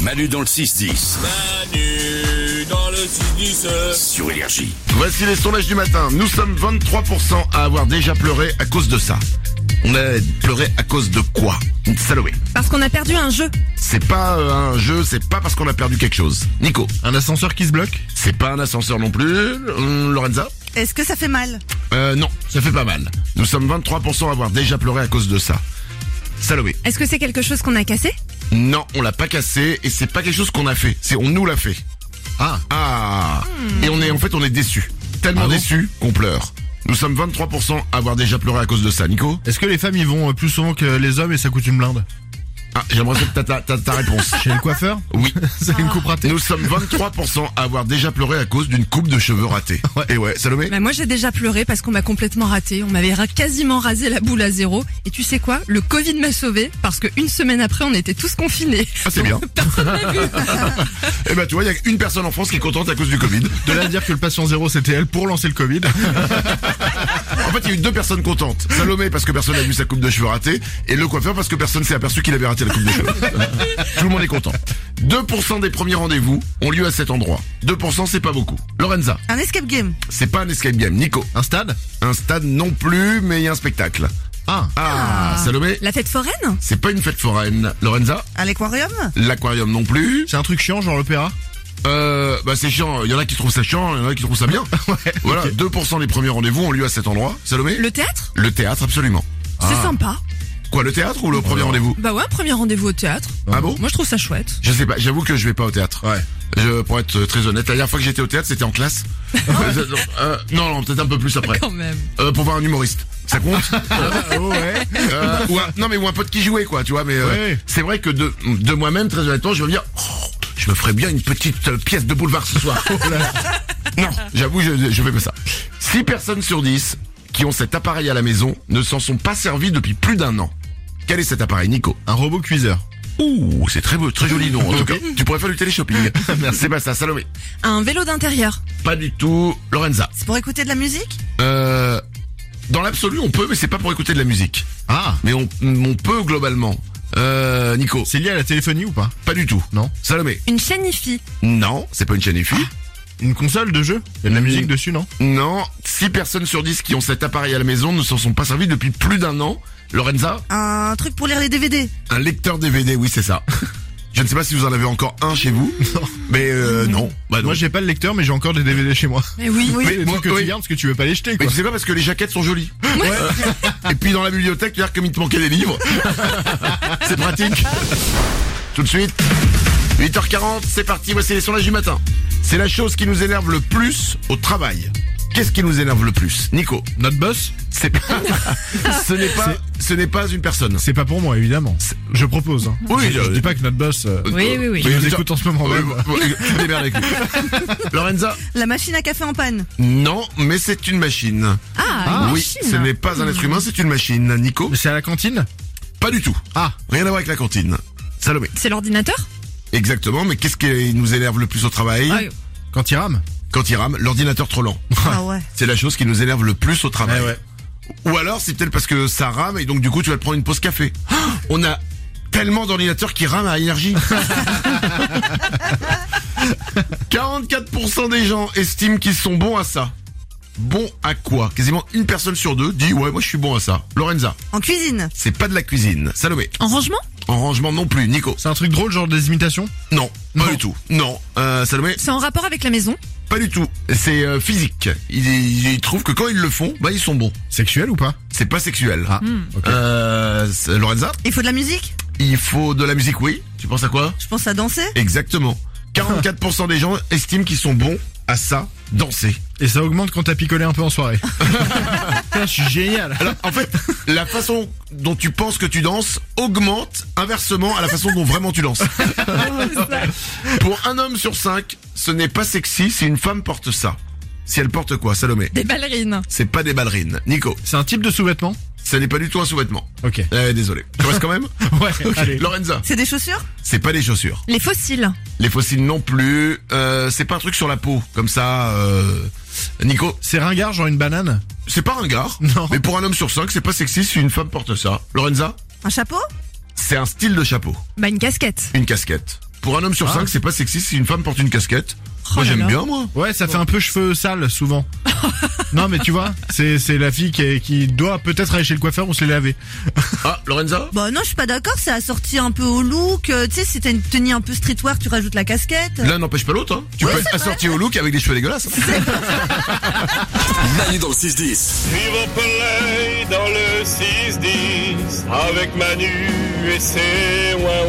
Manu dans le 6-10. Manu dans le 6-10. Sur Énergie. Voici les sondages du matin. Nous sommes 23% à avoir déjà pleuré à cause de ça. On a pleuré à cause de quoi? Salomé. Parce qu'on a perdu un jeu. C'est pas euh, un jeu, c'est pas parce qu'on a perdu quelque chose. Nico. Un ascenseur qui se bloque? C'est pas un ascenseur non plus. Hum, Lorenza? Est-ce que ça fait mal? Euh, Non, ça fait pas mal. Nous sommes 23% à avoir déjà pleuré à cause de ça. Salomé. Est-ce que c'est quelque chose qu'on a cassé? Non, on l'a pas cassé et c'est pas quelque chose qu'on a fait. C'est on nous l'a fait. Ah, Ah Et on est en fait on est déçu. Tellement Ah bon déçu qu'on pleure. Nous sommes 23% à avoir déjà pleuré à cause de ça. Nico? Est-ce que les femmes y vont euh, plus souvent que les hommes et ça coûte une blinde? Ah, j'aimerais savoir ta, ta, ta, ta réponse. Chez le coiffeur Oui. C'est une coupe ratée Nous sommes 23% à avoir déjà pleuré à cause d'une coupe de cheveux ratée. Et ouais, Salomé bah Moi j'ai déjà pleuré parce qu'on m'a complètement raté. On m'avait ra- quasiment rasé la boule à zéro. Et tu sais quoi? Le Covid m'a sauvé parce qu'une semaine après on était tous confinés. Ah, c'est bien. Personne n'a vu. Eh ben tu vois, il y a une personne en France qui est contente à cause du Covid. De là à dire que le patient zéro c'était elle pour lancer le Covid. En fait, il y a eu deux personnes contentes. Salomé parce que personne n'a vu sa coupe de cheveux ratée et le coiffeur parce que personne s'est aperçu qu'il avait raté la coupe de cheveux. Tout le monde est content. 2% des premiers rendez-vous ont lieu à cet endroit. 2% c'est pas beaucoup. Lorenza, Un escape game c'est pas un escape game. Nico, Un stade? Un stade non plus, mais il y a un spectacle. Ah, Ah, Salomé, La fête foraine? C'est pas une fête foraine. Lorenza, À l'aquarium? L'aquarium non plus. c'est un truc chiant genre l'opéra? Euh, bah c'est chiant. Il y en a qui trouvent ça chiant, il y en a qui trouvent ça bien. voilà, 2% des premiers rendez-vous ont lieu à cet endroit. Salomé, Le théâtre? Le théâtre absolument. C'est sympa. Quoi, le théâtre ou le premier rendez-vous? Bah ouais, premier rendez-vous au théâtre. Ah bon? Moi je trouve ça chouette. Je sais pas, j'avoue que je vais pas au théâtre. Ouais. Je, pour être très honnête, la dernière fois que j'étais au théâtre, c'était en classe. Euh, euh, non, non, peut-être un peu plus après. Quand même. Euh, pour voir un humoriste. Ça compte? Oh ouais Euh, ou un- Non, mais ou un pote qui jouait, quoi, tu vois. Mais euh, Ouais. c'est vrai que de, de moi-même, très honnêtement, je vais me dire, oh, me ferais bien une petite euh, pièce de boulevard ce soir. non, j'avoue, je, je fais pas ça. 6 personnes sur 10 qui ont cet appareil à la maison ne s'en sont pas servis depuis plus d'un an. Quel est cet appareil, Nico? Un robot cuiseur. Ouh, c'est très beau, très joli nom en tout cas. Tu pourrais faire du téléshopping. C'est pas ça, Salomé. Un vélo d'intérieur. Pas du tout. Lorenza. C'est pour écouter de la musique? Euh, dans l'absolu, on peut, mais c'est pas pour écouter de la musique. Ah, Mais on, on peut globalement. Euh, Nico. c'est lié à la téléphonie ou pas Pas du tout. Non. Salomé. Une chaîne IFI. Non, c'est pas une chaîne IFI. Une console de jeu Il y a de la musique dessus, non Non, 6 personnes sur 10 qui ont cet appareil à la maison ne s'en sont pas servis depuis plus d'un an. Lorenza, Un truc pour lire les DVD un lecteur DVD, oui c'est ça. Je ne sais pas si vous en avez encore un chez vous. Mais euh, non. Bah non. Moi j'ai pas le lecteur mais j'ai encore des DVD chez moi. Eh oui. Oui, les moi, trucs que oui. tu gardes parce que tu veux pas les jeter Mais quoi. tu sais pas parce que les jaquettes sont jolies. Euh, Et puis dans la bibliothèque, tu comme il te manquait des livres. c'est pratique. Tout de suite. 8h40, c'est parti, voici les sondages du matin. C'est la chose qui nous énerve le plus au travail. Qu'est-ce qui nous énerve le plus Nico, Notre boss c'est pas, ce n'est pas, ce n'est pas une personne. C'est pas pour moi évidemment. Je propose. Hein. Oui, je, je- je dis pas que notre boss euh, Oui, oui, oui. nous écoute en ce moment tu démerdes avec lui. Lorenza La machine à café en panne Non, mais c'est une machine. Ah, une oui, machine. ce n'est pas un être humain, c'est une machine. Nico C'est à la cantine Pas du tout. Ah, Rien à voir avec la cantine. Salomé C'est l'ordinateur Exactement, mais qu'est-ce qui nous énerve le plus au travail Ah, quand il rame Quand il rame, l'ordinateur trop lent. Ah ouais C'est la chose qui nous énerve le plus au travail. Eh ouais. Ou alors c'est peut-être parce que ça rame et donc du coup tu vas te prendre une pause café. On a tellement d'ordinateurs qui rament à énergie. 44% des gens estiment qu'ils sont bons à ça. Bon à quoi? Quasiment une personne sur deux dit ouais moi je suis bon à ça. Lorenza, En cuisine c'est pas de la cuisine. Salomé, En rangement? En rangement non plus. Nico, C'est un truc drôle genre des imitations? Non, pas Non. du tout. Non, euh, Salomé, C'est en rapport avec la maison? Pas du tout. C'est euh, physique. Ils, trouvent que quand ils le font, bah ils sont bons. Sexuel ou pas? C'est pas sexuel. Ah, ok. Euh, c'est- Lorenza, Il faut de la musique? Il faut de la musique, oui. Tu penses à quoi? Je pense à danser? Exactement. 44% des gens estiment qu'ils sont bons à ça, danser. Et ça augmente quand t'as picolé un peu en soirée. Putain, je suis génial. Alors, en fait, la façon dont tu penses que tu danses augmente inversement à la façon dont vraiment tu danses. Pour un homme sur cinq, ce n'est pas sexy si une femme porte ça. Si elle porte quoi, Salomé? Des ballerines. C'est pas des ballerines. Nico, C'est un type de sous-vêtement ce n'est pas du tout un sous-vêtement. Ok. Euh, désolé. Tu restes quand même Ouais, Ok. allez. Lorenza, C'est des chaussures c'est pas des chaussures. Les fossiles. Les fossiles non plus. Euh, c'est pas un truc sur la peau, comme ça. Euh... Nico, C'est ringard, genre une banane c'est pas un gars. Non. Mais pour un homme sur cinq, c'est pas sexy si une femme porte ça. Lorenza, Un chapeau c'est un style de chapeau, Bah une casquette. une casquette. Pour un homme sur Ah. cinq, c'est pas sexy si une femme porte une casquette. Moi là j'aime bien moi. Ouais, ça fait un peu cheveux sales souvent. non, mais tu vois, c'est c'est la fille qui, est- qui doit peut-être aller chez le coiffeur ou se les laver. Ah, Lorenza Bah non, je suis pas d'accord, c'est assorti un peu au look. euh, Tu sais, si t'as une tenue un peu streetwear, tu rajoutes la casquette. L'un n'empêche pas l'autre. Hein. Tu peux être assorti au look avec des cheveux dégueulasses. Manu dans le 6-10. Vivre play dans le 6-10 avec Manu et ses ouin